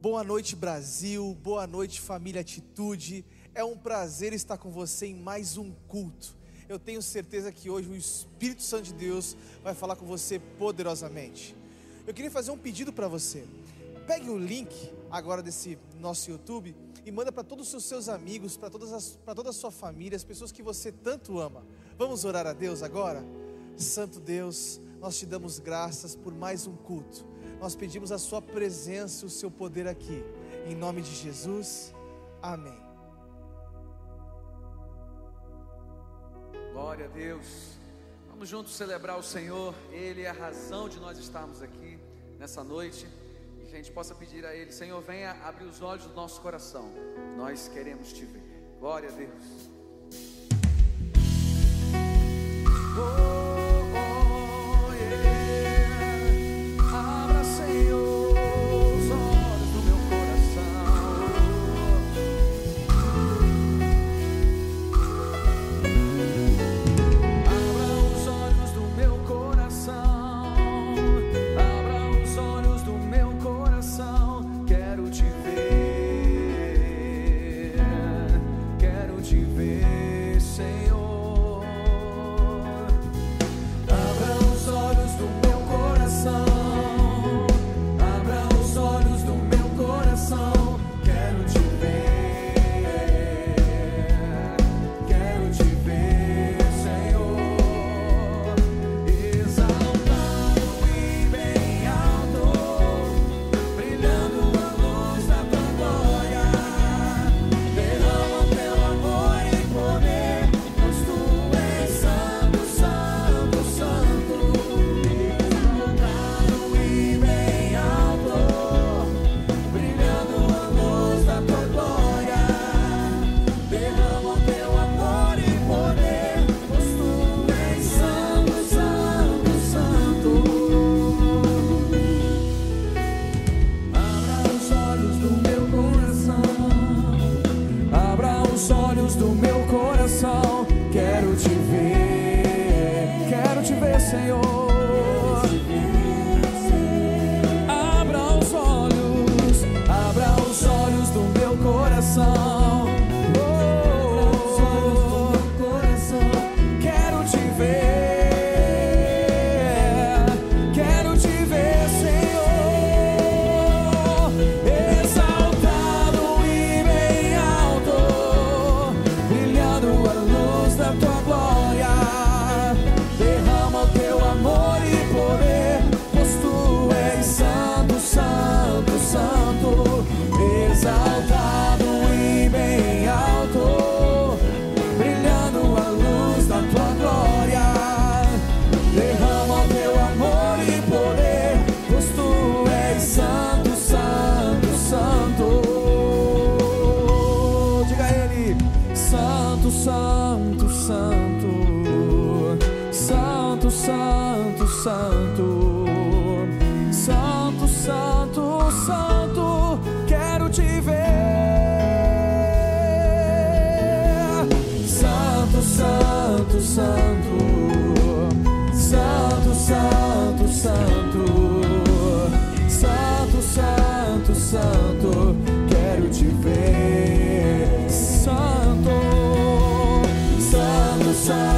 Boa noite, Brasil. Boa noite, família Atitude. É um prazer estar com você em mais um culto. Eu tenho certeza que hoje o Espírito Santo de Deus vai falar com você poderosamente. Eu queria fazer um pedido para você. Pegue o link agora desse nosso YouTube e manda para todos os seus amigos, para toda a sua família, as pessoas que você tanto ama. Vamos orar a Deus agora? Santo Deus, nós te damos graças por mais um culto nós pedimos a Sua presença, o Seu poder aqui. Em nome de Jesus, amém. Glória a Deus. Vamos juntos celebrar o Senhor. Ele é a razão de nós estarmos aqui nessa noite. E que a gente possa pedir a Ele: Senhor, venha abrir os olhos do nosso coração. Nós queremos te ver. Glória a Deus. Oh. sun.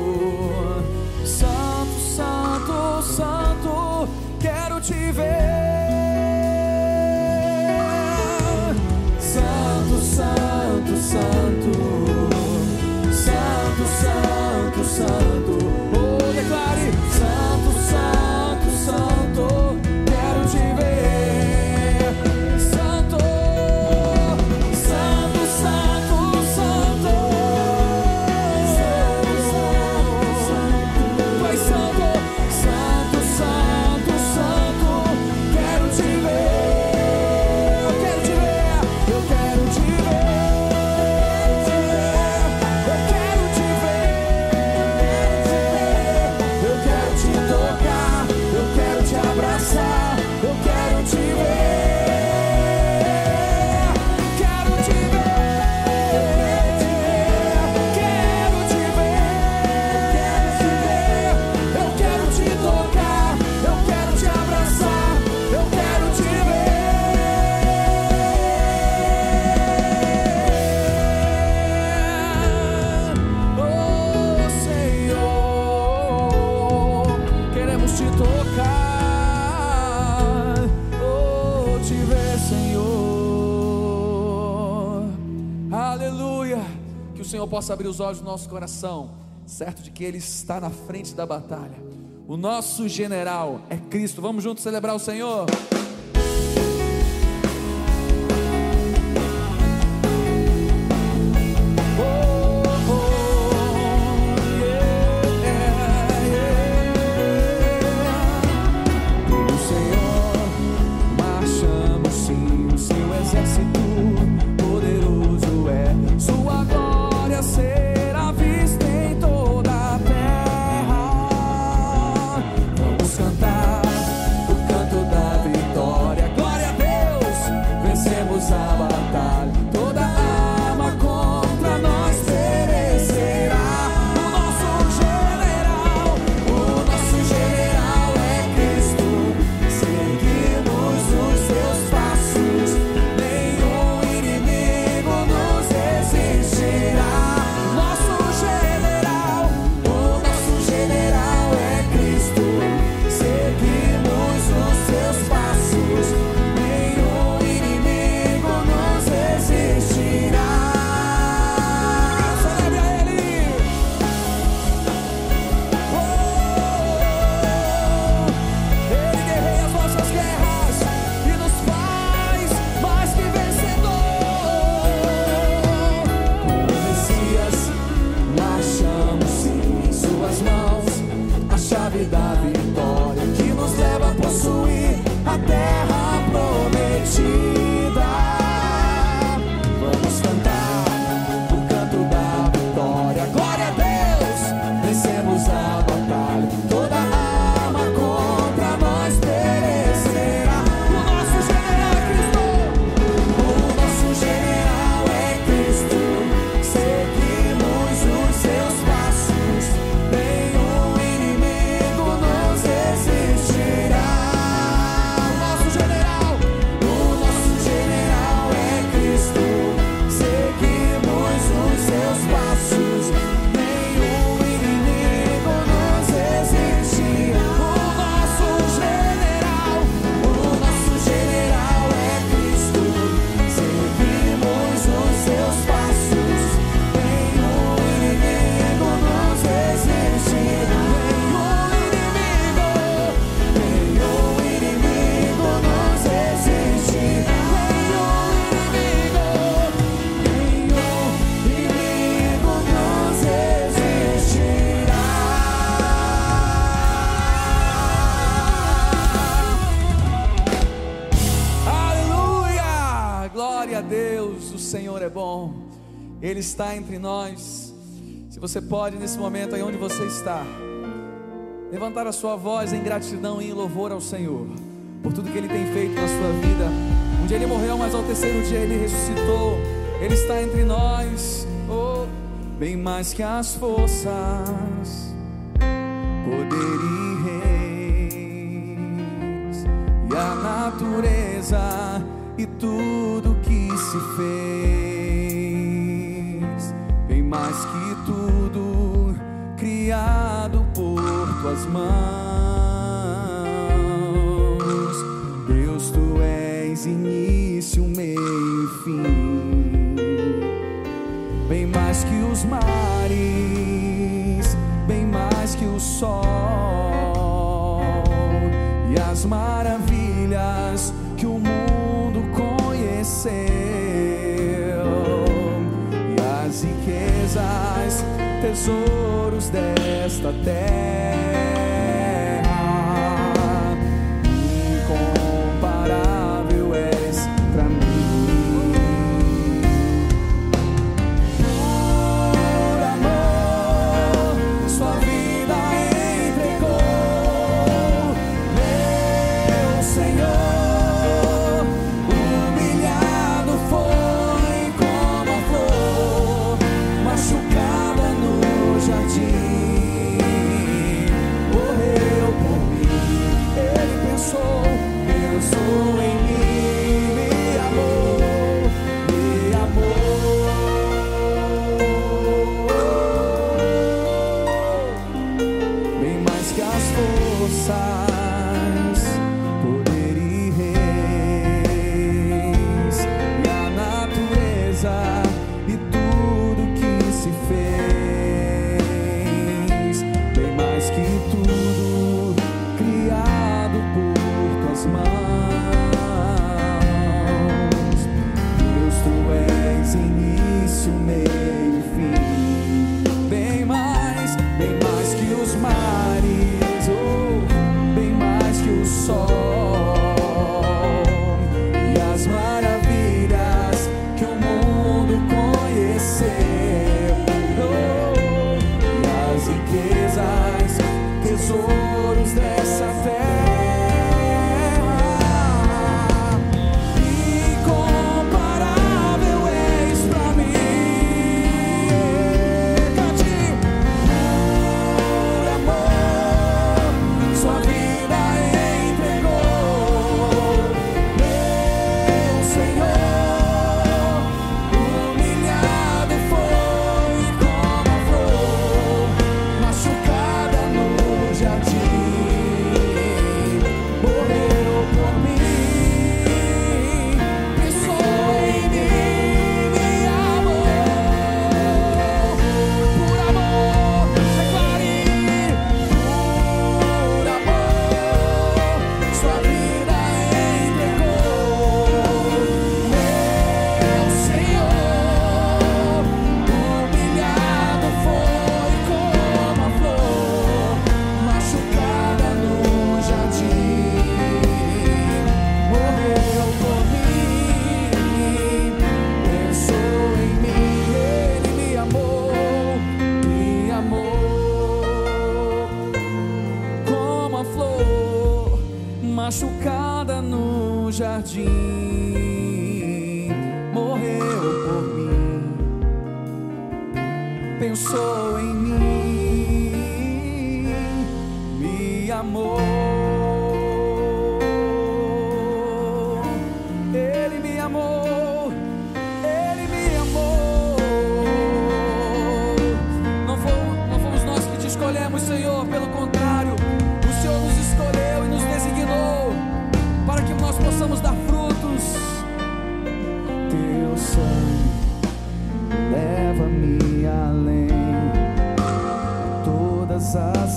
possa abrir os olhos do nosso coração, certo de que Ele está na frente da batalha. O nosso general é Cristo. Vamos juntos celebrar o Senhor. Senhor é bom, Ele está entre nós. Se você pode, nesse momento aí onde você está, levantar a sua voz em gratidão e em louvor ao Senhor, por tudo que Ele tem feito na sua vida. Um dia Ele morreu, mas ao terceiro dia Ele ressuscitou, Ele está entre nós, oh, bem mais que as forças, poder e reis, e a natureza e tudo que se fez mais que tudo criado por tuas mãos. Deus, tu és início, meio e fim, bem mais que os mares, bem mais que o sol e as mares. soul. machucada no jardim, morreu por mim, pensou em mim, me amou.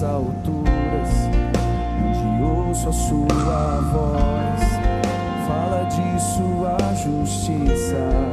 alturas, onde ouço a sua voz, fala de sua justiça.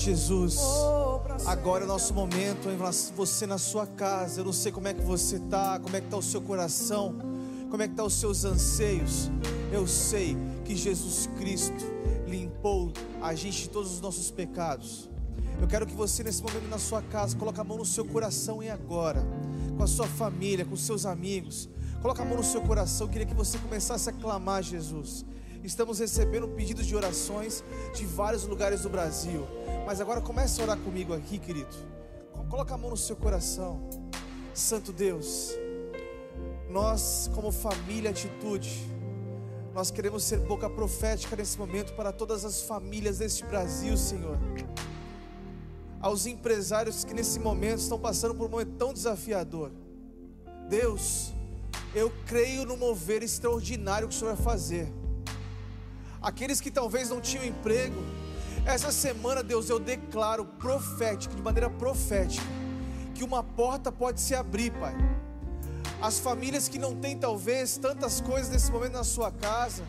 Jesus. Oh, Agora é o nosso momento, você na sua casa. Eu não sei como é que você está, como é que está o seu coração, como é que estão os seus anseios. Eu sei que Jesus Cristo limpou a gente de todos os nossos pecados. Eu quero que você nesse momento na sua casa coloque a mão no seu coração e agora, com a sua família, com os seus amigos. Coloque a mão no seu coração. Eu queria que você começasse a clamar Jesus. Estamos recebendo pedidos de orações de vários lugares do Brasil. Mas agora comece a orar comigo aqui, querido. Coloca a mão no seu coração. Santo Deus, nós como família Atitude, nós queremos ser boca profética nesse momento para todas as famílias deste Brasil, Senhor. Aos empresários que nesse momento estão passando por um momento tão desafiador. Deus, eu creio no mover extraordinário que o Senhor vai fazer. Aqueles que talvez não tinham emprego, essa semana, Deus, eu declaro profético, de maneira profética, que uma porta pode se abrir, Pai. As famílias que não têm talvez tantas coisas nesse momento na sua casa,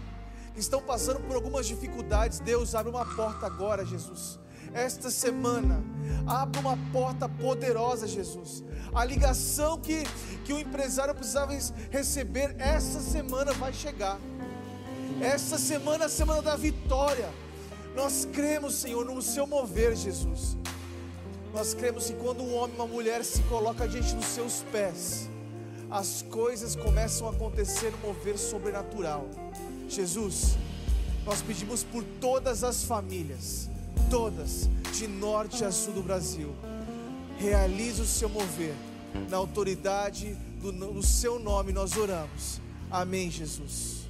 que estão passando por algumas dificuldades, Deus abre uma porta agora, Jesus. Esta semana, abre uma porta poderosa, Jesus. A ligação que, que o empresário precisava receber essa semana vai chegar. Essa semana é a semana da vitória. Nós cremos, Senhor, no seu mover, Jesus. Nós cremos que quando um homem e uma mulher se coloca diante dos seus pés, as coisas começam a acontecer no mover sobrenatural. Jesus, nós pedimos por todas as famílias, todas, de norte a sul do Brasil. Realize o seu mover, na autoridade do, do seu nome nós oramos. Amém, Jesus.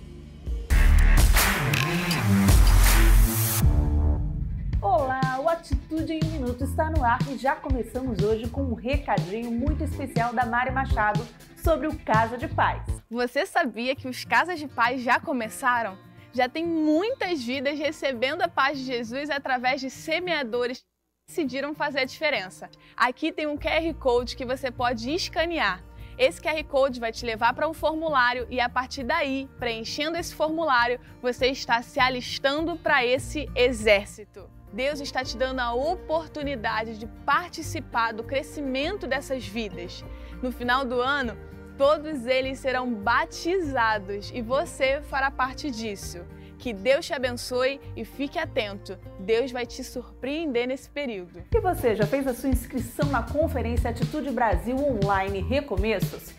Olá, o Atitude em Minuto está no ar e já começamos hoje com um recadinho muito especial da Mari Machado sobre o Casa de Paz. Você sabia que os Casas de Paz já começaram? Já tem muitas vidas recebendo a paz de Jesus através de semeadores que decidiram fazer a diferença. Aqui tem um QR Code que você pode escanear. Esse QR Code vai te levar para um formulário e a partir daí, preenchendo esse formulário, você está se alistando para esse exército. Deus está te dando a oportunidade de participar do crescimento dessas vidas. No final do ano, todos eles serão batizados e você fará parte disso. Que Deus te abençoe e fique atento. Deus vai te surpreender nesse período. E você já fez a sua inscrição na Conferência Atitude Brasil Online Recomeços?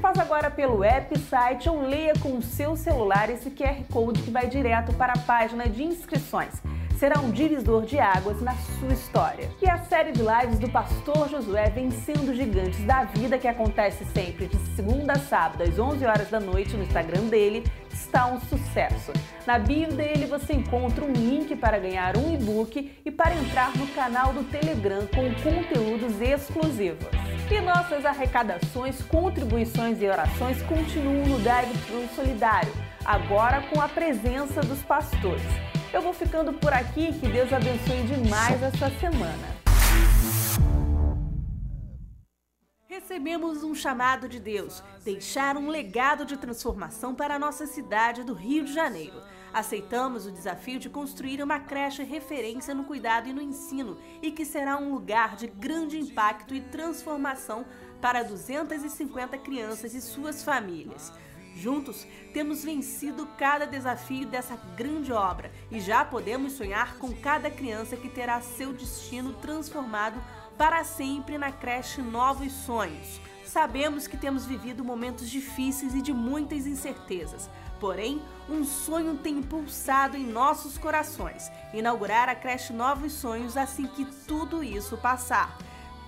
Faz agora pelo app, site ou leia com o seu celular esse QR Code que vai direto para a página de inscrições será um divisor de águas na sua história. E a série de lives do pastor Josué Vencendo Gigantes da Vida, que acontece sempre de segunda a sábado às 11 horas da noite no Instagram dele, está um sucesso. Na bio dele você encontra um link para ganhar um e-book e para entrar no canal do Telegram com conteúdos exclusivos. E nossas arrecadações, contribuições e orações continuam no Drive Thru Solidário, agora com a presença dos pastores. Eu vou ficando por aqui, que Deus abençoe demais essa semana. Recebemos um chamado de Deus, deixar um legado de transformação para a nossa cidade do Rio de Janeiro. Aceitamos o desafio de construir uma creche referência no cuidado e no ensino e que será um lugar de grande impacto e transformação para 250 crianças e suas famílias. Juntos, temos vencido cada desafio dessa grande obra e já podemos sonhar com cada criança que terá seu destino transformado para sempre na creche Novos Sonhos. Sabemos que temos vivido momentos difíceis e de muitas incertezas, porém, um sonho tem impulsado em nossos corações: inaugurar a creche Novos Sonhos assim que tudo isso passar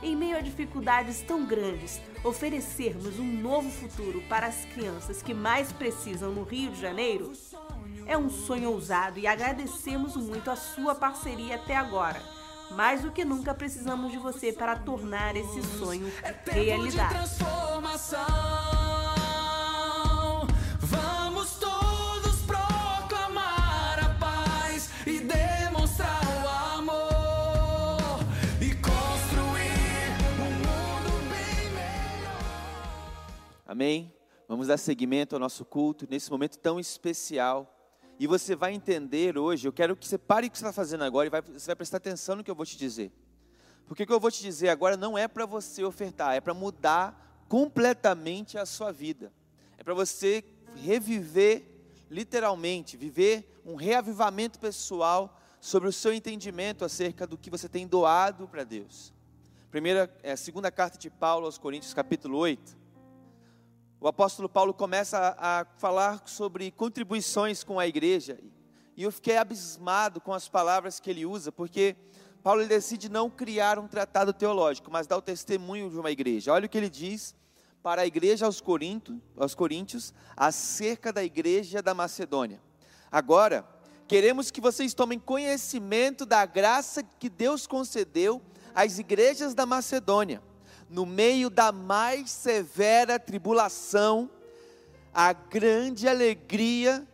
em meio a dificuldades tão grandes, oferecermos um novo futuro para as crianças que mais precisam no Rio de Janeiro? É um sonho ousado e agradecemos muito a sua parceria até agora. Mais do que nunca precisamos de você para tornar esse sonho realidade. Amém? Vamos dar seguimento ao nosso culto nesse momento tão especial. E você vai entender hoje, eu quero que você pare o que você está fazendo agora e vai, você vai prestar atenção no que eu vou te dizer. Porque o que eu vou te dizer agora não é para você ofertar, é para mudar completamente a sua vida. É para você reviver, literalmente, viver um reavivamento pessoal sobre o seu entendimento acerca do que você tem doado para Deus. Primeira, é, segunda carta de Paulo aos Coríntios, capítulo 8 o apóstolo Paulo começa a, a falar sobre contribuições com a igreja. E eu fiquei abismado com as palavras que ele usa, porque Paulo decide não criar um tratado teológico, mas dar o testemunho de uma igreja. Olha o que ele diz para a igreja aos, Corinto, aos Coríntios acerca da igreja da Macedônia. Agora, queremos que vocês tomem conhecimento da graça que Deus concedeu às igrejas da Macedônia no meio da mais severa tribulação, a grande alegria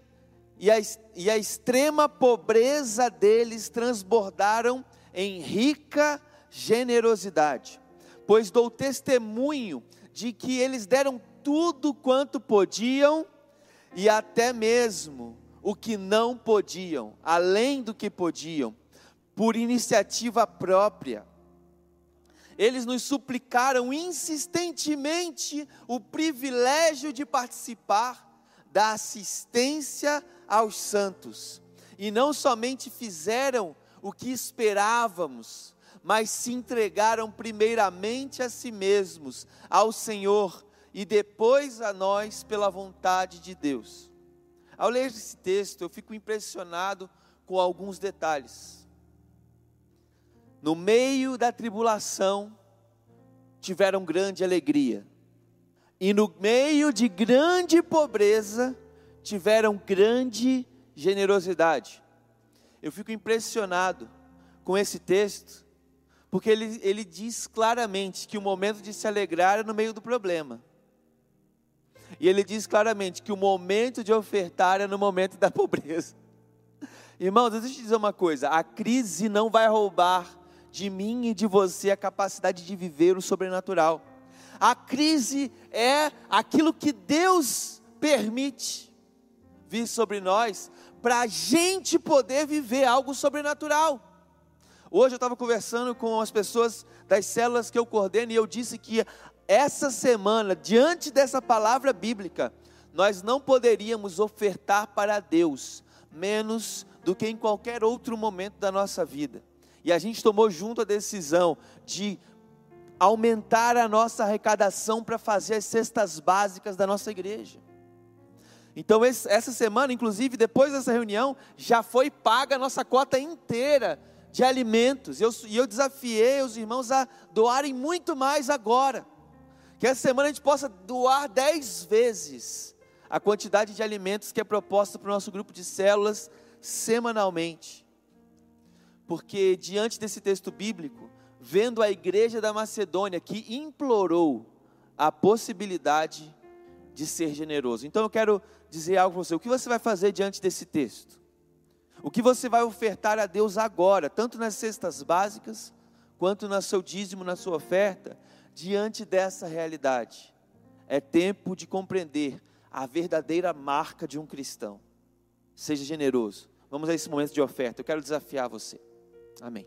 e a, e a extrema pobreza deles transbordaram em rica generosidade, pois dou testemunho de que eles deram tudo quanto podiam e até mesmo o que não podiam, além do que podiam, por iniciativa própria eles nos suplicaram insistentemente o privilégio de participar da assistência aos santos. E não somente fizeram o que esperávamos, mas se entregaram primeiramente a si mesmos, ao Senhor e depois a nós pela vontade de Deus. Ao ler esse texto, eu fico impressionado com alguns detalhes. No meio da tribulação, tiveram grande alegria, e no meio de grande pobreza, tiveram grande generosidade. Eu fico impressionado com esse texto, porque ele, ele diz claramente que o momento de se alegrar é no meio do problema. E ele diz claramente que o momento de ofertar é no momento da pobreza. Irmãos, deixa eu te dizer uma coisa: a crise não vai roubar de mim e de você a capacidade de viver o sobrenatural. A crise é aquilo que Deus permite vir sobre nós para a gente poder viver algo sobrenatural. Hoje eu estava conversando com as pessoas das células que eu coordeno e eu disse que essa semana, diante dessa palavra bíblica, nós não poderíamos ofertar para Deus menos do que em qualquer outro momento da nossa vida. E a gente tomou junto a decisão de aumentar a nossa arrecadação para fazer as cestas básicas da nossa igreja. Então, essa semana, inclusive, depois dessa reunião, já foi paga a nossa cota inteira de alimentos. Eu, e eu desafiei os irmãos a doarem muito mais agora. Que essa semana a gente possa doar dez vezes a quantidade de alimentos que é proposta para o nosso grupo de células semanalmente. Porque diante desse texto bíblico, vendo a igreja da Macedônia que implorou a possibilidade de ser generoso. Então eu quero dizer algo para você. O que você vai fazer diante desse texto? O que você vai ofertar a Deus agora, tanto nas cestas básicas, quanto no seu dízimo, na sua oferta, diante dessa realidade? É tempo de compreender a verdadeira marca de um cristão. Seja generoso. Vamos a esse momento de oferta. Eu quero desafiar você. Amém.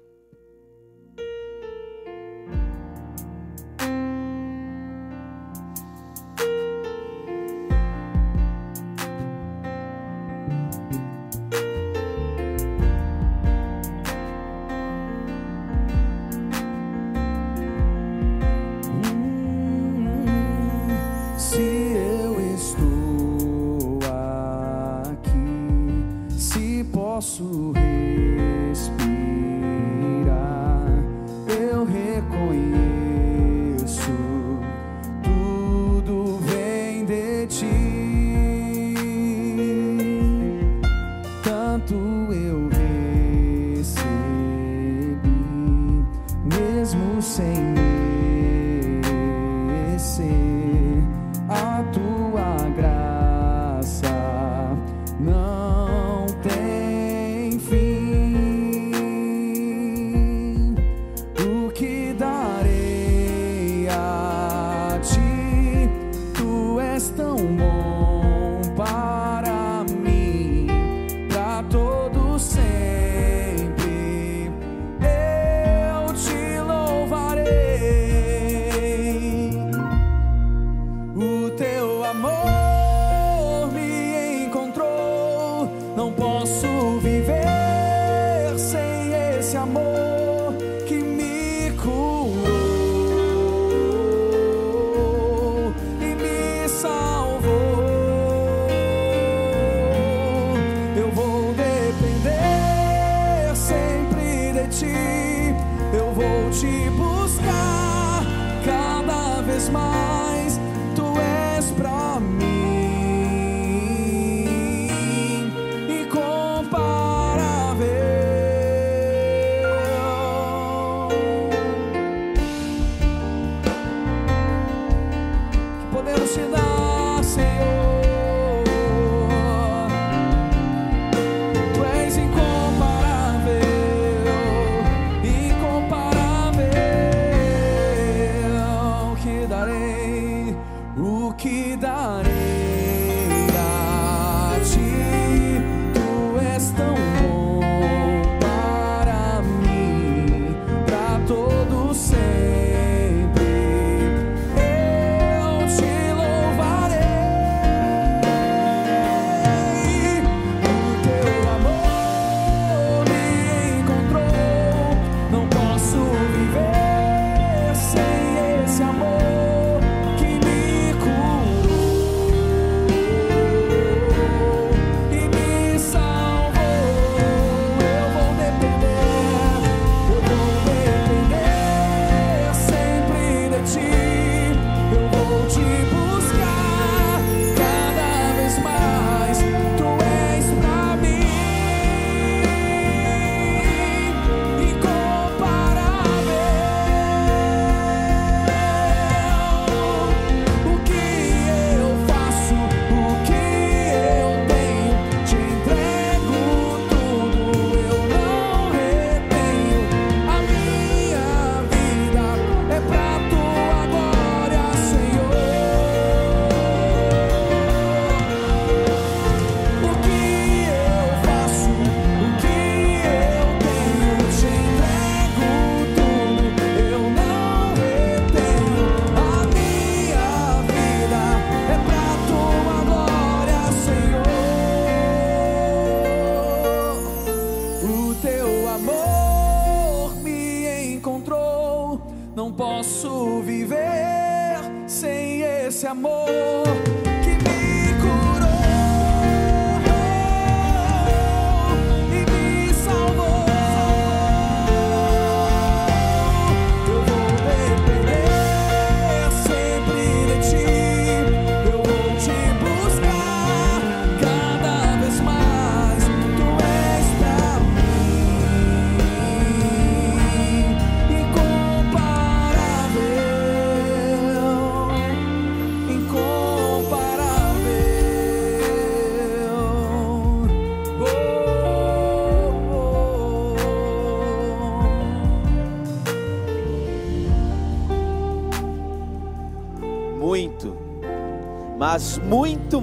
Esse amor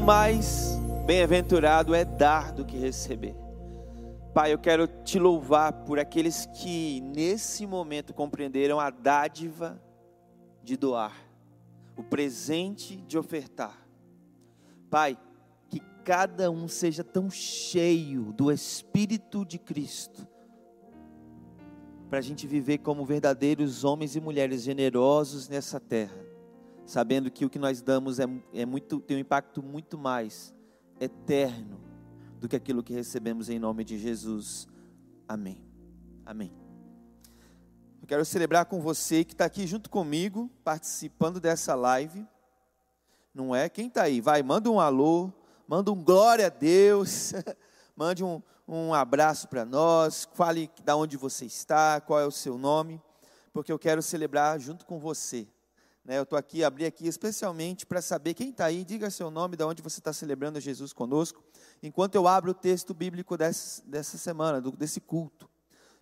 mais bem-aventurado é dar do que receber. Pai, eu quero te louvar por aqueles que nesse momento compreenderam a dádiva de doar, o presente de ofertar. Pai, que cada um seja tão cheio do Espírito de Cristo, para a gente viver como verdadeiros homens e mulheres generosos nessa terra, sabendo que o que nós damos é, é muito, tem um impacto muito mais eterno do que aquilo que recebemos em nome de Jesus. Amém. Amém. Eu quero celebrar com você que está aqui junto comigo, participando dessa live. Não é? Quem está aí? Vai, manda um alô, manda um glória a Deus, mande um, um abraço para nós, fale da onde você está, qual é o seu nome, porque eu quero celebrar junto com você. Né, eu estou aqui, abri aqui especialmente para saber quem está aí, diga seu nome, de onde você está celebrando Jesus conosco, enquanto eu abro o texto bíblico dessa, dessa semana, do, desse culto.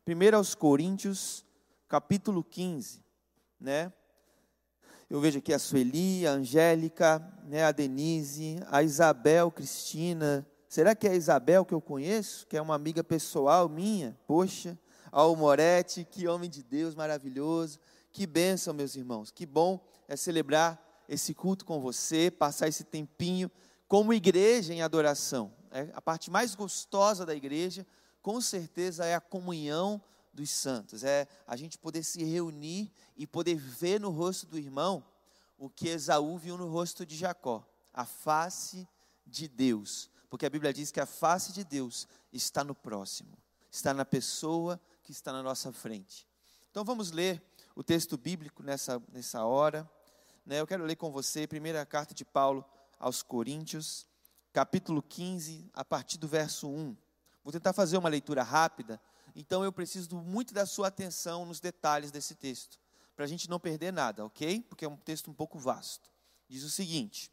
Primeiro aos Coríntios, capítulo 15, né? Eu vejo aqui a Sueli, a Angélica, né, a Denise, a Isabel Cristina. Será que é a Isabel que eu conheço? Que é uma amiga pessoal minha? Poxa, ao Moretti, que homem de Deus maravilhoso. Que bênção, meus irmãos. Que bom é celebrar esse culto com você, passar esse tempinho como igreja em adoração. É a parte mais gostosa da igreja, com certeza, é a comunhão dos santos. É a gente poder se reunir e poder ver no rosto do irmão o que Esaú viu no rosto de Jacó, a face de Deus. Porque a Bíblia diz que a face de Deus está no próximo, está na pessoa que está na nossa frente. Então vamos ler o texto bíblico nessa, nessa hora. Né? Eu quero ler com você a primeira carta de Paulo aos Coríntios, capítulo 15, a partir do verso 1. Vou tentar fazer uma leitura rápida, então eu preciso muito da sua atenção nos detalhes desse texto, para a gente não perder nada, ok? Porque é um texto um pouco vasto. Diz o seguinte: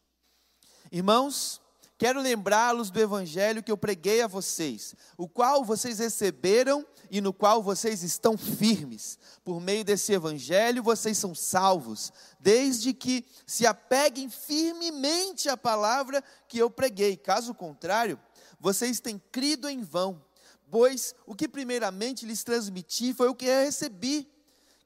Irmãos, quero lembrá-los do evangelho que eu preguei a vocês, o qual vocês receberam e no qual vocês estão firmes. Por meio desse evangelho vocês são salvos, desde que se apeguem firmemente à palavra que eu preguei. Caso contrário, vocês têm crido em vão, pois o que primeiramente lhes transmiti foi o que eu recebi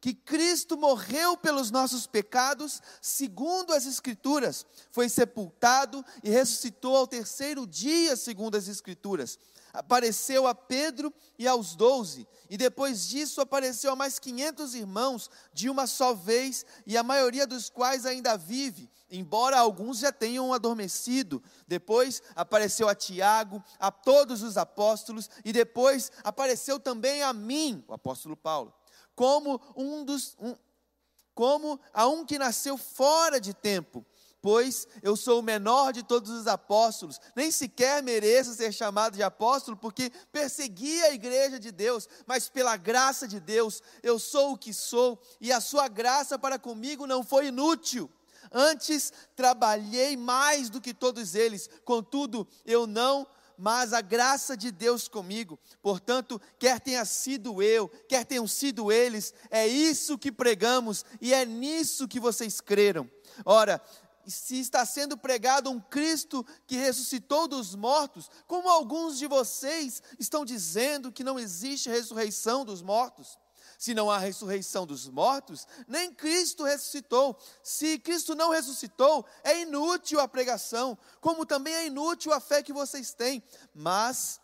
que Cristo morreu pelos nossos pecados, segundo as Escrituras, foi sepultado e ressuscitou ao terceiro dia, segundo as Escrituras. Apareceu a Pedro e aos doze, e depois disso apareceu a mais quinhentos irmãos de uma só vez, e a maioria dos quais ainda vive, embora alguns já tenham adormecido. Depois apareceu a Tiago, a todos os apóstolos, e depois apareceu também a mim, o apóstolo Paulo como um dos um, como a um que nasceu fora de tempo, pois eu sou o menor de todos os apóstolos, nem sequer mereço ser chamado de apóstolo, porque persegui a igreja de Deus, mas pela graça de Deus eu sou o que sou, e a sua graça para comigo não foi inútil. Antes trabalhei mais do que todos eles, contudo eu não mas a graça de Deus comigo. Portanto, quer tenha sido eu, quer tenham sido eles, é isso que pregamos e é nisso que vocês creram. Ora, se está sendo pregado um Cristo que ressuscitou dos mortos, como alguns de vocês estão dizendo que não existe ressurreição dos mortos? Se não há ressurreição dos mortos, nem Cristo ressuscitou. Se Cristo não ressuscitou, é inútil a pregação, como também é inútil a fé que vocês têm. Mas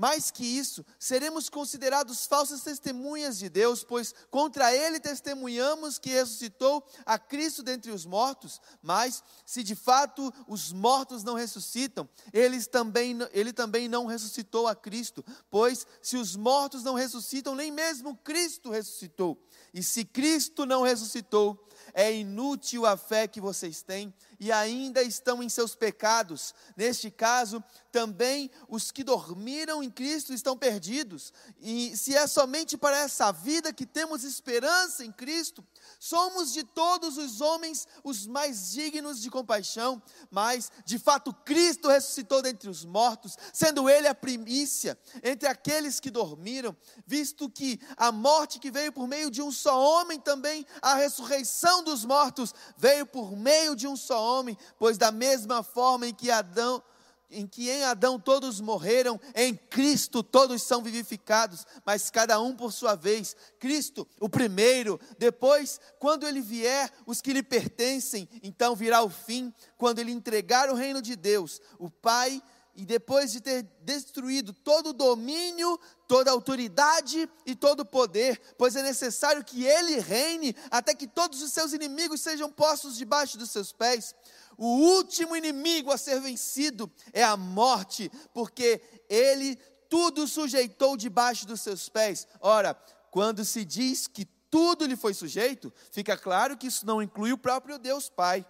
Mais que isso, seremos considerados falsas testemunhas de Deus, pois contra ele testemunhamos que ressuscitou a Cristo dentre os mortos, mas se de fato os mortos não ressuscitam, eles também, ele também não ressuscitou a Cristo, pois se os mortos não ressuscitam, nem mesmo Cristo ressuscitou. E se Cristo não ressuscitou, é inútil a fé que vocês têm e ainda estão em seus pecados. Neste caso, também os que dormiram em Cristo estão perdidos. E se é somente para essa vida que temos esperança em Cristo, somos de todos os homens os mais dignos de compaixão, mas de fato Cristo ressuscitou dentre os mortos, sendo ele a primícia entre aqueles que dormiram, visto que a morte que veio por meio de um só homem, também a ressurreição dos mortos veio por meio de um só homem, pois da mesma forma em que Adão em que em Adão todos morreram, em Cristo todos são vivificados, mas cada um por sua vez. Cristo, o primeiro, depois, quando ele vier, os que lhe pertencem, então virá o fim, quando ele entregar o reino de Deus, o Pai, e depois de ter destruído todo o domínio, toda a autoridade e todo o poder, pois é necessário que ele reine até que todos os seus inimigos sejam postos debaixo dos seus pés. O último inimigo a ser vencido é a morte, porque ele tudo sujeitou debaixo dos seus pés. Ora, quando se diz que tudo lhe foi sujeito, fica claro que isso não inclui o próprio Deus Pai,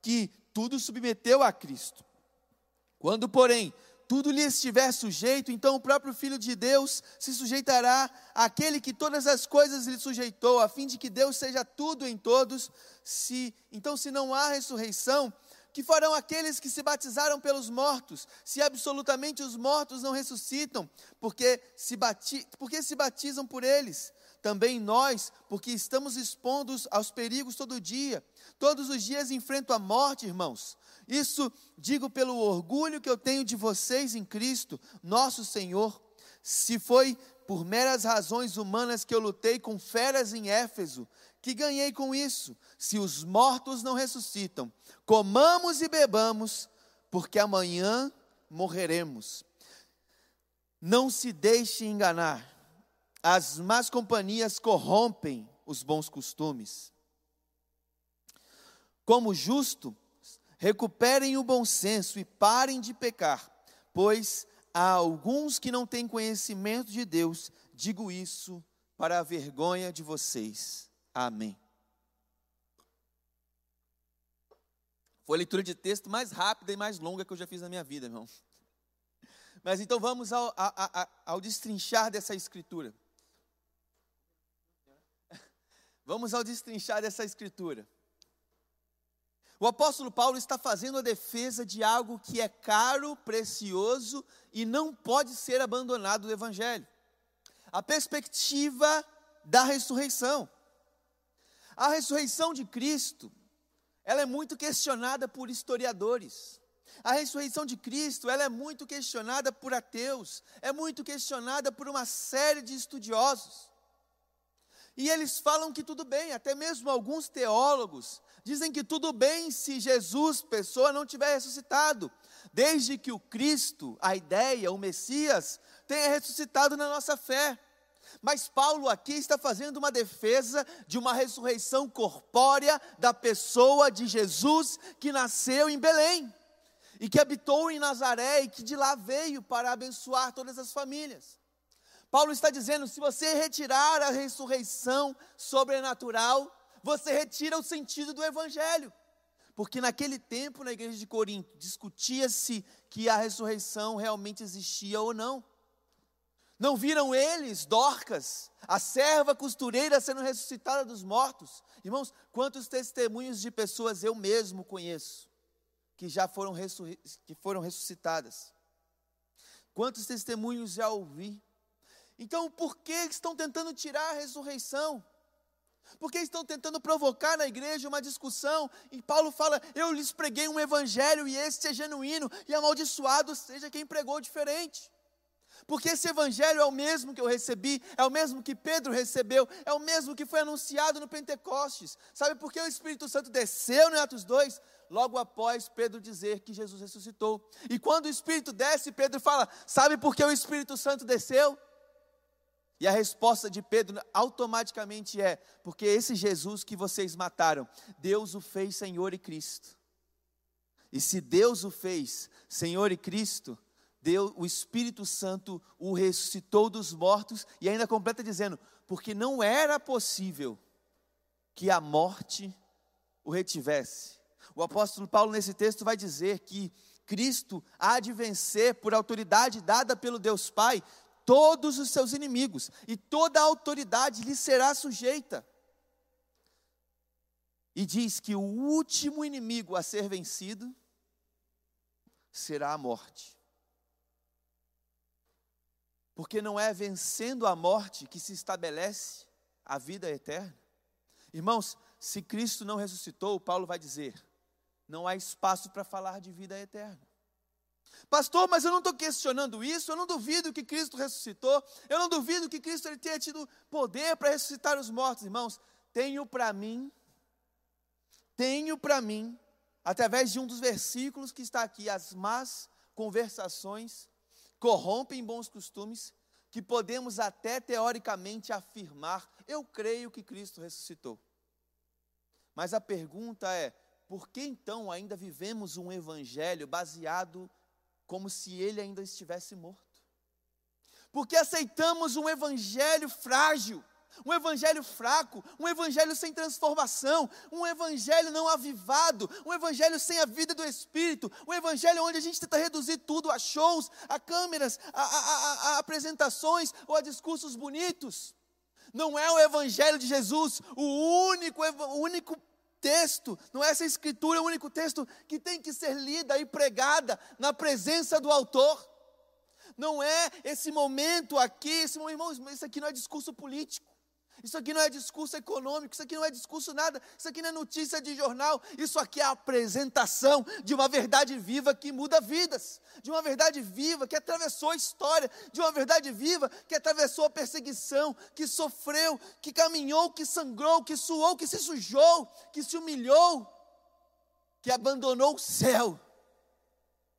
que tudo submeteu a Cristo. Quando, porém, tudo lhe estiver sujeito, então o próprio Filho de Deus se sujeitará àquele que todas as coisas lhe sujeitou, a fim de que Deus seja tudo em todos. Se então, se não há ressurreição, que farão aqueles que se batizaram pelos mortos, se absolutamente os mortos não ressuscitam, porque se, bati porque se batizam por eles? Também nós, porque estamos expostos aos perigos todo dia. Todos os dias enfrento a morte, irmãos. Isso digo pelo orgulho que eu tenho de vocês em Cristo, nosso Senhor. Se foi por meras razões humanas que eu lutei com feras em Éfeso, que ganhei com isso? Se os mortos não ressuscitam, comamos e bebamos, porque amanhã morreremos. Não se deixe enganar, as más companhias corrompem os bons costumes. Como justo, recuperem o bom senso e parem de pecar, pois há alguns que não têm conhecimento de Deus, digo isso para a vergonha de vocês. Amém. Foi a leitura de texto mais rápida e mais longa que eu já fiz na minha vida, irmão. Mas então vamos ao, ao, ao destrinchar dessa escritura. Vamos ao destrinchar dessa escritura. O apóstolo Paulo está fazendo a defesa de algo que é caro, precioso e não pode ser abandonado do Evangelho. A perspectiva da ressurreição. A ressurreição de Cristo, ela é muito questionada por historiadores. A ressurreição de Cristo, ela é muito questionada por ateus, é muito questionada por uma série de estudiosos. E eles falam que tudo bem, até mesmo alguns teólogos dizem que tudo bem se Jesus, pessoa, não tiver ressuscitado, desde que o Cristo, a ideia, o Messias, tenha ressuscitado na nossa fé. Mas Paulo aqui está fazendo uma defesa de uma ressurreição corpórea da pessoa de Jesus que nasceu em Belém e que habitou em Nazaré e que de lá veio para abençoar todas as famílias. Paulo está dizendo: se você retirar a ressurreição sobrenatural, você retira o sentido do evangelho. Porque naquele tempo, na igreja de Corinto, discutia-se que a ressurreição realmente existia ou não. Não viram eles, Dorcas, a serva costureira sendo ressuscitada dos mortos? Irmãos, quantos testemunhos de pessoas eu mesmo conheço que já foram, que foram ressuscitadas? Quantos testemunhos já ouvi? Então, por que estão tentando tirar a ressurreição? Por que estão tentando provocar na igreja uma discussão? E Paulo fala: Eu lhes preguei um evangelho e esse é genuíno, e amaldiçoado seja quem pregou diferente. Porque esse evangelho é o mesmo que eu recebi, é o mesmo que Pedro recebeu, é o mesmo que foi anunciado no Pentecostes. Sabe por que o Espírito Santo desceu no Atos 2? Logo após Pedro dizer que Jesus ressuscitou. E quando o Espírito desce, Pedro fala: Sabe por que o Espírito Santo desceu? E a resposta de Pedro automaticamente é: Porque esse Jesus que vocês mataram, Deus o fez Senhor e Cristo. E se Deus o fez Senhor e Cristo, Deus, o Espírito Santo o ressuscitou dos mortos e ainda completa dizendo: porque não era possível que a morte o retivesse. O apóstolo Paulo, nesse texto, vai dizer que Cristo há de vencer por autoridade dada pelo Deus Pai todos os seus inimigos, e toda a autoridade lhe será sujeita. E diz que o último inimigo a ser vencido será a morte. Porque não é vencendo a morte que se estabelece a vida eterna. Irmãos, se Cristo não ressuscitou, Paulo vai dizer, não há espaço para falar de vida eterna. Pastor, mas eu não estou questionando isso, eu não duvido que Cristo ressuscitou, eu não duvido que Cristo ele tenha tido poder para ressuscitar os mortos, irmãos. Tenho para mim, tenho para mim, através de um dos versículos que está aqui, as más conversações corrompem bons costumes, que podemos até teoricamente afirmar, eu creio que Cristo ressuscitou. Mas a pergunta é: por que então ainda vivemos um evangelho baseado como se ele ainda estivesse morto? Porque aceitamos um evangelho frágil, um evangelho fraco, um evangelho sem transformação, um evangelho não avivado, um evangelho sem a vida do Espírito, um evangelho onde a gente tenta reduzir tudo a shows, a câmeras, a, a, a, a apresentações ou a discursos bonitos. Não é o evangelho de Jesus o único, o único texto, não é essa escritura o único texto que tem que ser lida e pregada na presença do autor. Não é esse momento aqui, esse momento, isso aqui não é discurso político. Isso aqui não é discurso econômico, isso aqui não é discurso nada, isso aqui não é notícia de jornal, isso aqui é a apresentação de uma verdade viva que muda vidas, de uma verdade viva que atravessou a história, de uma verdade viva que atravessou a perseguição, que sofreu, que caminhou, que sangrou, que suou, que se sujou, que se humilhou, que abandonou o céu,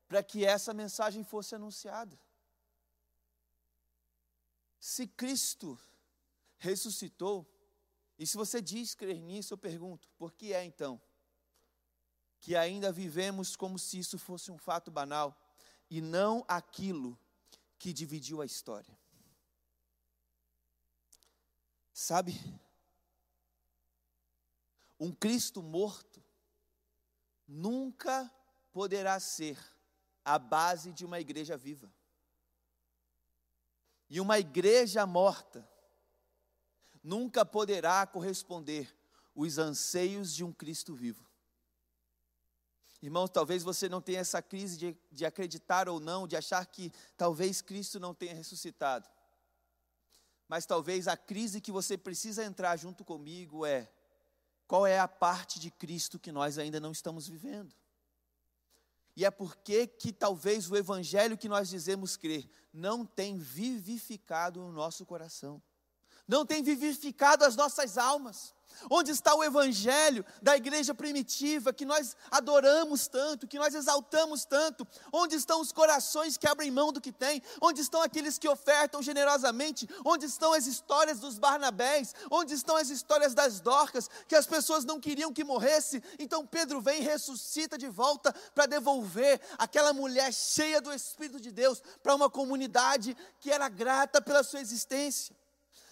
para que essa mensagem fosse anunciada. Se Cristo ressuscitou. E se você diz crer nisso, eu pergunto: por que é então que ainda vivemos como se isso fosse um fato banal e não aquilo que dividiu a história? Sabe, um Cristo morto nunca poderá ser a base de uma igreja viva. E uma igreja morta nunca poderá corresponder os anseios de um Cristo vivo. Irmãos, talvez você não tenha essa crise de, de acreditar ou não, de achar que talvez Cristo não tenha ressuscitado. Mas talvez a crise que você precisa entrar junto comigo é: qual é a parte de Cristo que nós ainda não estamos vivendo? E é porque que talvez o evangelho que nós dizemos crer não tem vivificado o nosso coração não tem vivificado as nossas almas. Onde está o evangelho da igreja primitiva que nós adoramos tanto, que nós exaltamos tanto? Onde estão os corações que abrem mão do que têm? Onde estão aqueles que ofertam generosamente? Onde estão as histórias dos Barnabés? Onde estão as histórias das Dorcas que as pessoas não queriam que morresse? Então Pedro vem e ressuscita de volta para devolver aquela mulher cheia do Espírito de Deus para uma comunidade que era grata pela sua existência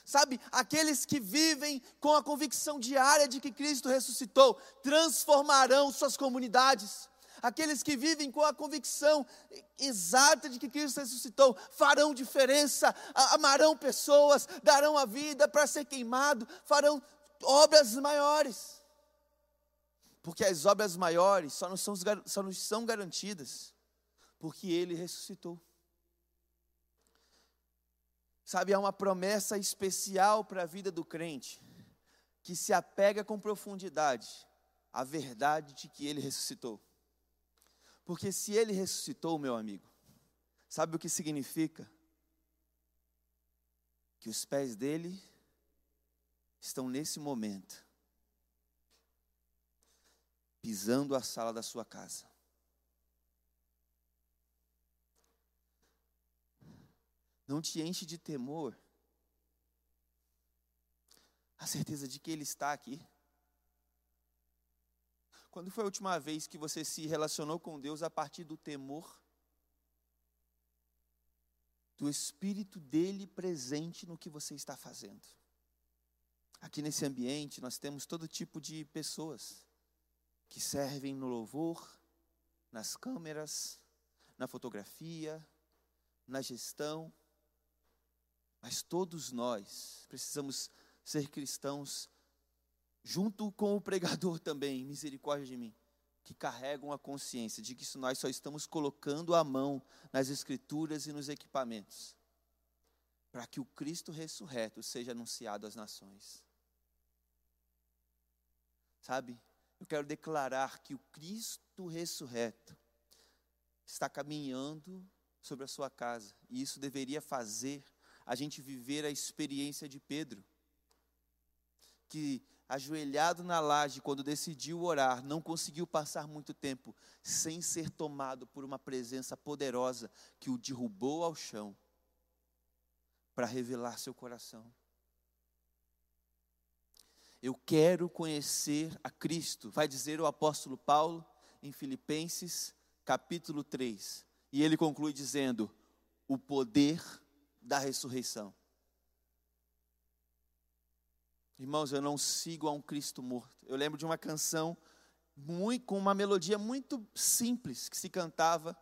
sabe, aqueles que vivem com a convicção diária de que Cristo ressuscitou, transformarão suas comunidades. Aqueles que vivem com a convicção exata de que Cristo ressuscitou, farão diferença, amarão pessoas, darão a vida para ser queimado, farão obras maiores. Porque as obras maiores só não são, só não são garantidas porque Ele ressuscitou. Sabe, há uma promessa especial para a vida do crente, que se apega com profundidade à verdade de que ele ressuscitou. Porque se ele ressuscitou, meu amigo, sabe o que significa? que os pés dele estão nesse momento pisando a sala da sua casa. Não te enche de temor a certeza de que Ele está aqui? Quando foi a última vez que você se relacionou com Deus a partir do temor? Do Espírito dele presente no que você está fazendo. Aqui nesse ambiente nós temos todo tipo de pessoas que servem no louvor, nas câmeras, na fotografia, na gestão. Mas todos nós precisamos ser cristãos junto com o pregador também, misericórdia de mim, que carregam a consciência de que nós só estamos colocando a mão nas escrituras e nos equipamentos, para que o Cristo ressurreto seja anunciado às nações. Sabe? Eu quero declarar que o Cristo ressurreto está caminhando sobre a sua casa, e isso deveria fazer a gente viver a experiência de Pedro, que ajoelhado na laje, quando decidiu orar, não conseguiu passar muito tempo sem ser tomado por uma presença poderosa que o derrubou ao chão para revelar seu coração. Eu quero conhecer a Cristo, vai dizer o apóstolo Paulo em Filipenses, capítulo 3. E ele conclui dizendo: o poder da ressurreição. Irmãos, eu não sigo a um Cristo morto. Eu lembro de uma canção muito, com uma melodia muito simples que se cantava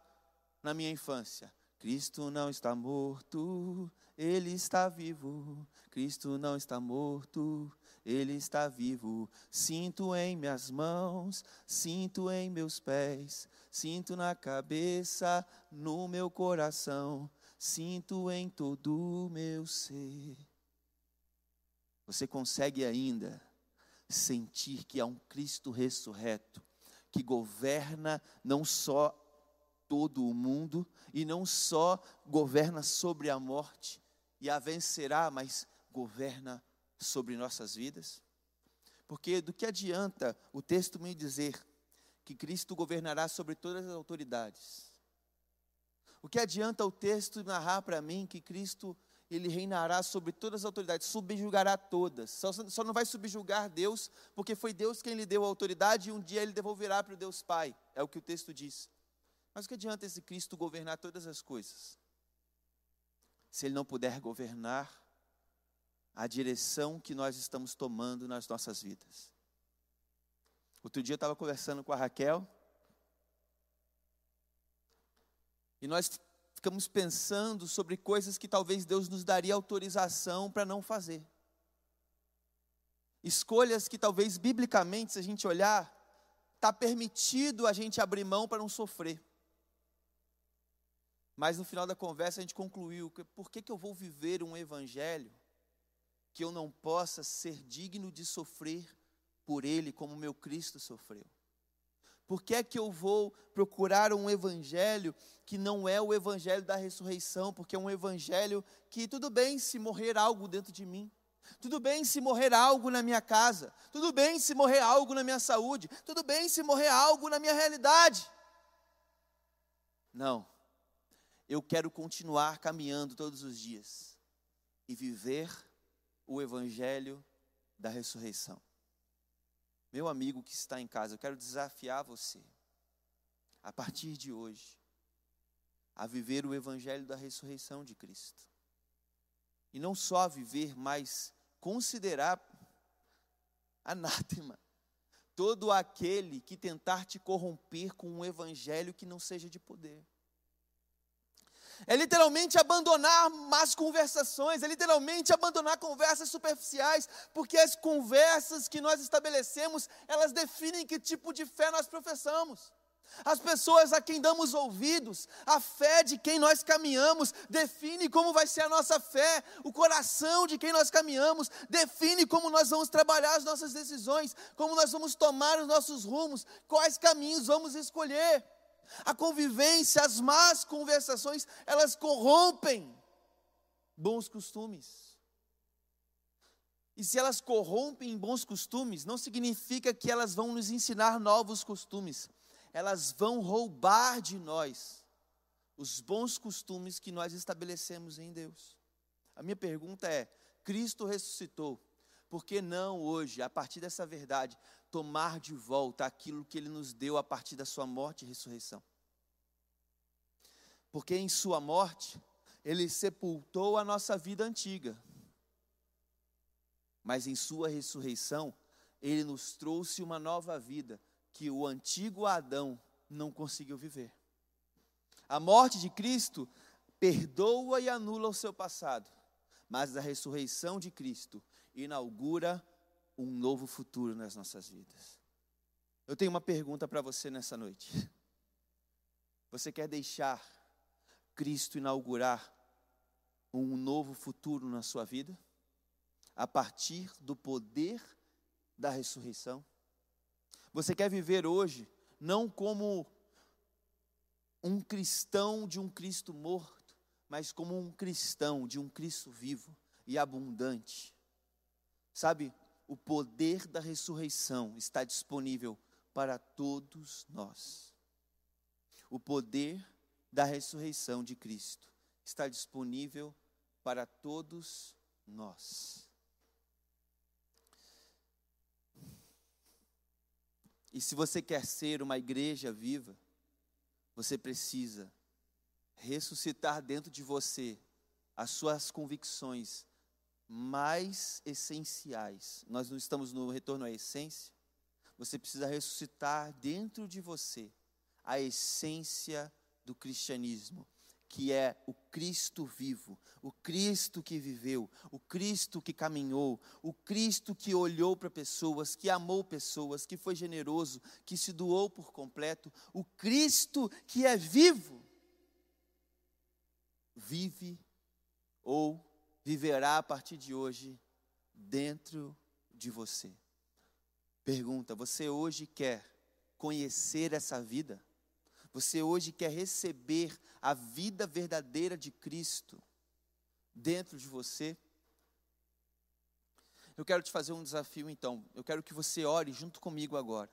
na minha infância. Cristo não está morto, ele está vivo. Cristo não está morto, ele está vivo. Sinto em minhas mãos, sinto em meus pés, sinto na cabeça, no meu coração, sinto em todo o meu ser. Você consegue ainda sentir que há um Cristo ressurreto que governa não só todo o mundo e não só governa sobre a morte e a vencerá, mas governa sobre nossas vidas? Porque do que adianta o texto me dizer que Cristo governará sobre todas as autoridades? O que adianta o texto narrar para mim que Cristo ele reinará sobre todas as autoridades, subjugará todas. Só, só não vai subjugar Deus, porque foi Deus quem lhe deu a autoridade e um dia ele devolverá para o Deus Pai. É o que o texto diz. Mas o que adianta esse Cristo governar todas as coisas? Se ele não puder governar a direção que nós estamos tomando nas nossas vidas. Outro dia eu estava conversando com a Raquel. E nós ficamos pensando sobre coisas que talvez Deus nos daria autorização para não fazer. Escolhas que talvez biblicamente, se a gente olhar, está permitido a gente abrir mão para não sofrer. Mas no final da conversa a gente concluiu: por que, que eu vou viver um evangelho que eu não possa ser digno de sofrer por ele como meu Cristo sofreu? Por que é que eu vou procurar um evangelho que não é o evangelho da ressurreição? Porque é um evangelho que tudo bem se morrer algo dentro de mim. Tudo bem se morrer algo na minha casa. Tudo bem se morrer algo na minha saúde. Tudo bem se morrer algo na minha realidade. Não. Eu quero continuar caminhando todos os dias e viver o evangelho da ressurreição. Meu amigo que está em casa, eu quero desafiar você, a partir de hoje, a viver o evangelho da ressurreição de Cristo. E não só a viver, mas considerar anátema todo aquele que tentar te corromper com um evangelho que não seja de poder é literalmente abandonar más conversações, é literalmente abandonar conversas superficiais, porque as conversas que nós estabelecemos, elas definem que tipo de fé nós professamos. As pessoas a quem damos ouvidos, a fé de quem nós caminhamos, define como vai ser a nossa fé, o coração de quem nós caminhamos, define como nós vamos trabalhar as nossas decisões, como nós vamos tomar os nossos rumos, quais caminhos vamos escolher. A convivência, as más conversações, elas corrompem bons costumes. E se elas corrompem bons costumes, não significa que elas vão nos ensinar novos costumes. Elas vão roubar de nós os bons costumes que nós estabelecemos em Deus. A minha pergunta é: Cristo ressuscitou, por que não hoje, a partir dessa verdade, tomar de volta aquilo que Ele nos deu a partir da Sua morte e ressurreição? Porque em Sua morte, Ele sepultou a nossa vida antiga, mas em Sua ressurreição, Ele nos trouxe uma nova vida que o antigo Adão não conseguiu viver. A morte de Cristo perdoa e anula o seu passado, mas a ressurreição de Cristo inaugura um novo futuro nas nossas vidas. Eu tenho uma pergunta para você nessa noite. Você quer deixar Cristo inaugurar um novo futuro na sua vida? A partir do poder da ressurreição? Você quer viver hoje não como um cristão de um Cristo morto, mas como um cristão de um Cristo vivo e abundante. Sabe, o poder da ressurreição está disponível para todos nós. O poder da ressurreição de Cristo está disponível para todos nós. E se você quer ser uma igreja viva, você precisa ressuscitar dentro de você as suas convicções mais essenciais. Nós não estamos no retorno à essência. Você precisa ressuscitar dentro de você a essência do cristianismo, que é o Cristo vivo, o Cristo que viveu, o Cristo que caminhou, o Cristo que olhou para pessoas, que amou pessoas, que foi generoso, que se doou por completo, o Cristo que é vivo, vive ou viverá a partir de hoje dentro de você. Pergunta: você hoje quer conhecer essa vida? Você hoje quer receber a vida verdadeira de Cristo dentro de você? Eu quero te fazer um desafio então. Eu quero que você ore junto comigo agora.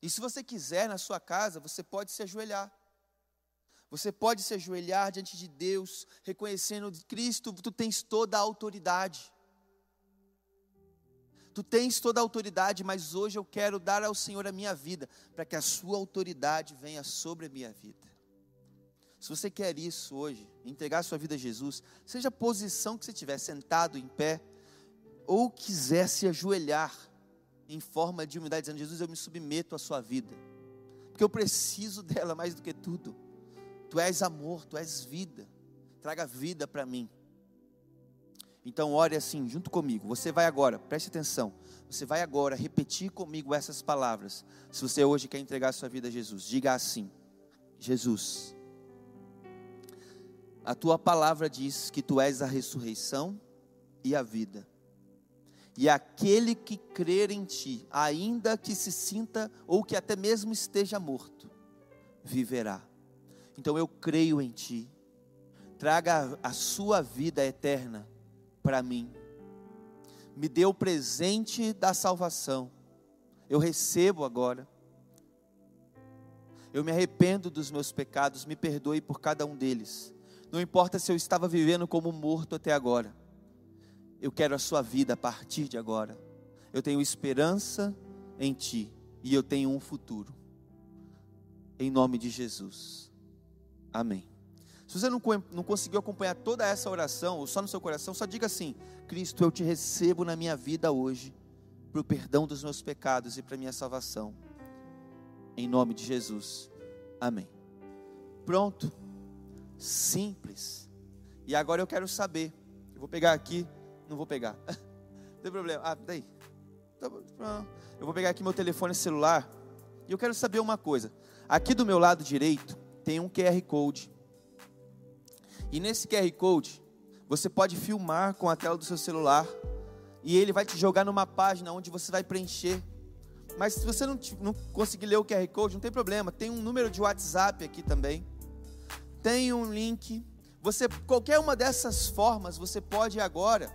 E se você quiser na sua casa, você pode se ajoelhar. Você pode se ajoelhar diante de Deus, reconhecendo Cristo, tu tens toda a autoridade. Tu tens toda a autoridade, mas hoje eu quero dar ao Senhor a minha vida, para que a sua autoridade venha sobre a minha vida. Se você quer isso hoje, entregar sua vida a Jesus, seja a posição que você estiver, sentado, em pé, ou quiser se ajoelhar em forma de humildade, dizendo: Jesus, eu me submeto à sua vida, porque eu preciso dela mais do que tudo. Tu és amor, tu és vida, traga vida para mim. Então, ore assim, junto comigo. Você vai agora, preste atenção. Você vai agora repetir comigo essas palavras. Se você hoje quer entregar sua vida a Jesus, diga assim: Jesus, a tua palavra diz que tu és a ressurreição e a vida. E aquele que crer em ti, ainda que se sinta ou que até mesmo esteja morto, viverá. Então eu creio em ti. Traga a sua vida eterna para mim. Me dê o presente da salvação. Eu recebo agora. Eu me arrependo dos meus pecados, me perdoe por cada um deles. Não importa se eu estava vivendo como morto até agora. Eu quero a sua vida a partir de agora. Eu tenho esperança em ti e eu tenho um futuro. Em nome de Jesus. Amém. Se você não, não conseguiu acompanhar toda essa oração, ou só no seu coração, só diga assim: Cristo, eu te recebo na minha vida hoje, para o perdão dos meus pecados e para a minha salvação. Em nome de Jesus. Amém. Pronto. Simples. E agora eu quero saber. Eu vou pegar aqui. Não vou pegar. Não tem problema. Ah, daí. Tá eu vou pegar aqui meu telefone celular. E eu quero saber uma coisa. Aqui do meu lado direito tem um QR Code. E nesse QR Code, você pode filmar com a tela do seu celular e ele vai te jogar numa página onde você vai preencher. Mas se você não, não conseguir ler o QR Code, não tem problema. Tem um número de WhatsApp aqui também. Tem um link. Você, qualquer uma dessas formas, você pode agora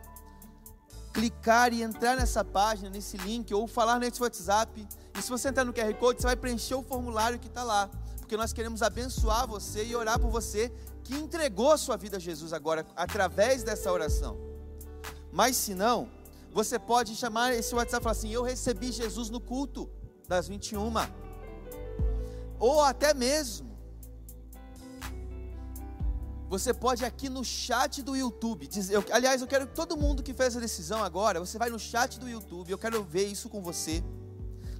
clicar e entrar nessa página, nesse link, ou falar nesse WhatsApp. E se você entrar no QR Code, você vai preencher o formulário que está lá. Porque nós queremos abençoar você e orar por você que entregou a sua vida a Jesus agora, através dessa oração. Mas se não, você pode chamar esse WhatsApp e falar assim: Eu recebi Jesus no culto das 21. Ou até mesmo, você pode aqui no chat do YouTube dizer, eu, aliás, eu quero que todo mundo que fez a decisão agora, você vai no chat do YouTube, eu quero ver isso com você.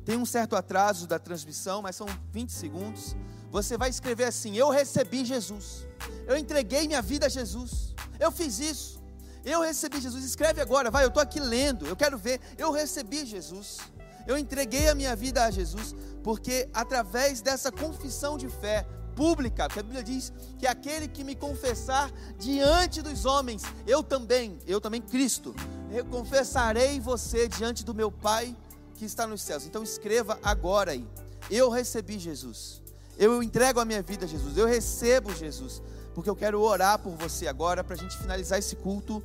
Tem um certo atraso da transmissão, mas são 20 segundos. Você vai escrever assim: Eu recebi Jesus. Eu entreguei minha vida a Jesus. Eu fiz isso. Eu recebi Jesus. Escreve agora, vai, eu estou aqui lendo. Eu quero ver. Eu recebi Jesus. Eu entreguei a minha vida a Jesus, porque através dessa confissão de fé, pública, porque a Bíblia diz que aquele que me confessar diante dos homens, eu também, eu também Cristo, eu confessarei você diante do meu Pai que está nos céus. Então escreva agora aí. Eu recebi Jesus. Eu entrego a minha vida a Jesus. Eu recebo Jesus. Porque eu quero orar por você agora para a gente finalizar esse culto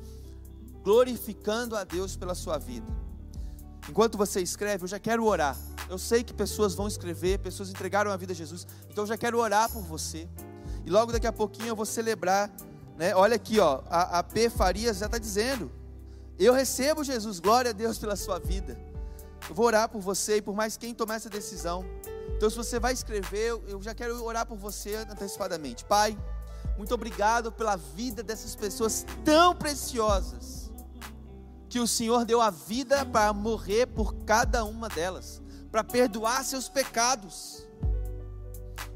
glorificando a Deus pela sua vida. Enquanto você escreve, eu já quero orar. Eu sei que pessoas vão escrever, pessoas entregaram a vida a Jesus, então eu já quero orar por você. E logo daqui a pouquinho eu vou celebrar, né? Olha aqui, ó, a, a P Farias já está dizendo: Eu recebo Jesus, glória a Deus pela sua vida. Eu vou orar por você e por mais quem tomar essa decisão. Então, se você vai escrever, eu já quero orar por você antecipadamente. Pai, muito obrigado pela vida dessas pessoas tão preciosas que o Senhor deu a vida para morrer por cada uma delas, para perdoar seus pecados.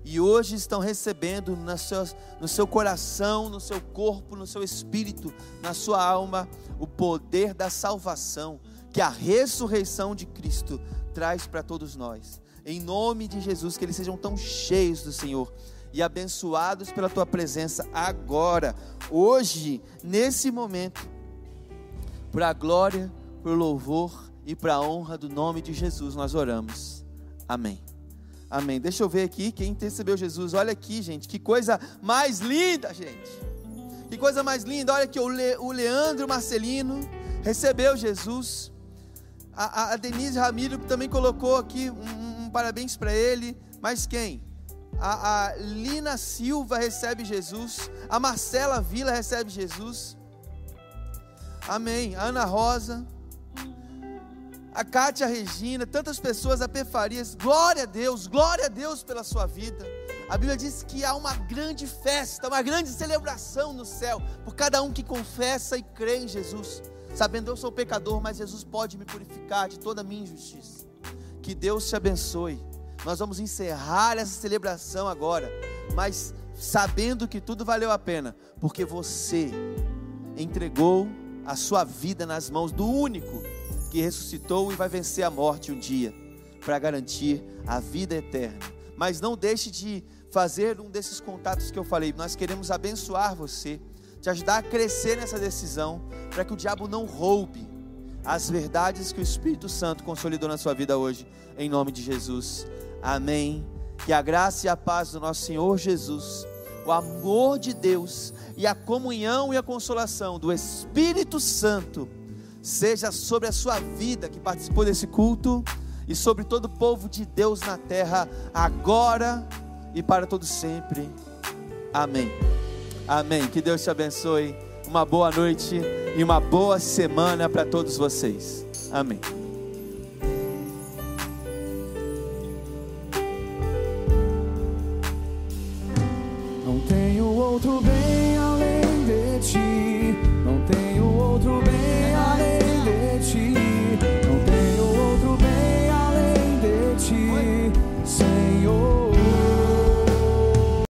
E hoje estão recebendo no seu, coração, no seu corpo, no seu espírito, na sua alma, o poder da salvação que a ressurreição de Cristo traz para todos nós. Em nome de Jesus, que eles sejam tão cheios do Senhor e abençoados pela tua presença agora, hoje, nesse momento para a glória, para o louvor e para a honra do nome de Jesus nós oramos. Amém. Amém. Deixa eu ver aqui quem recebeu Jesus. Olha aqui, gente, que coisa mais linda, gente. Que coisa mais linda. Olha aqui, o, Le, o Leandro Marcelino recebeu Jesus. A, a Denise Ramiro também colocou aqui um, um parabéns para ele. Mas quem? A, a Lina Silva recebe Jesus. A Marcela Vila recebe Jesus. Amém. A Ana Rosa, a Kátia Regina, tantas pessoas, a Pefarias. Glória a Deus, glória a Deus pela sua vida. A Bíblia diz que há uma grande festa, uma grande celebração no céu, por cada um que confessa e crê em Jesus. Sabendo eu sou pecador, mas Jesus pode me purificar de toda a minha injustiça. Que Deus te abençoe. Nós vamos encerrar essa celebração agora, mas sabendo que tudo valeu a pena, porque você entregou a sua vida nas mãos do único que ressuscitou e vai vencer a morte um dia, para garantir a vida eterna. Mas não deixe de fazer um desses contatos que eu falei. Nós queremos abençoar você, te ajudar a crescer nessa decisão, para que o diabo não roube as verdades que o Espírito Santo consolidou na sua vida hoje, em nome de Jesus. Amém. Que a graça e a paz do nosso Senhor Jesus o amor de Deus e a comunhão e a consolação do Espírito Santo seja sobre a sua vida que participou desse culto e sobre todo o povo de Deus na terra, agora e para todo sempre. Amém. Amém. Que Deus te abençoe uma boa noite e uma boa semana para todos vocês. Amém. Não tenho outro bem além de ti. Não tenho outro bem além de ti.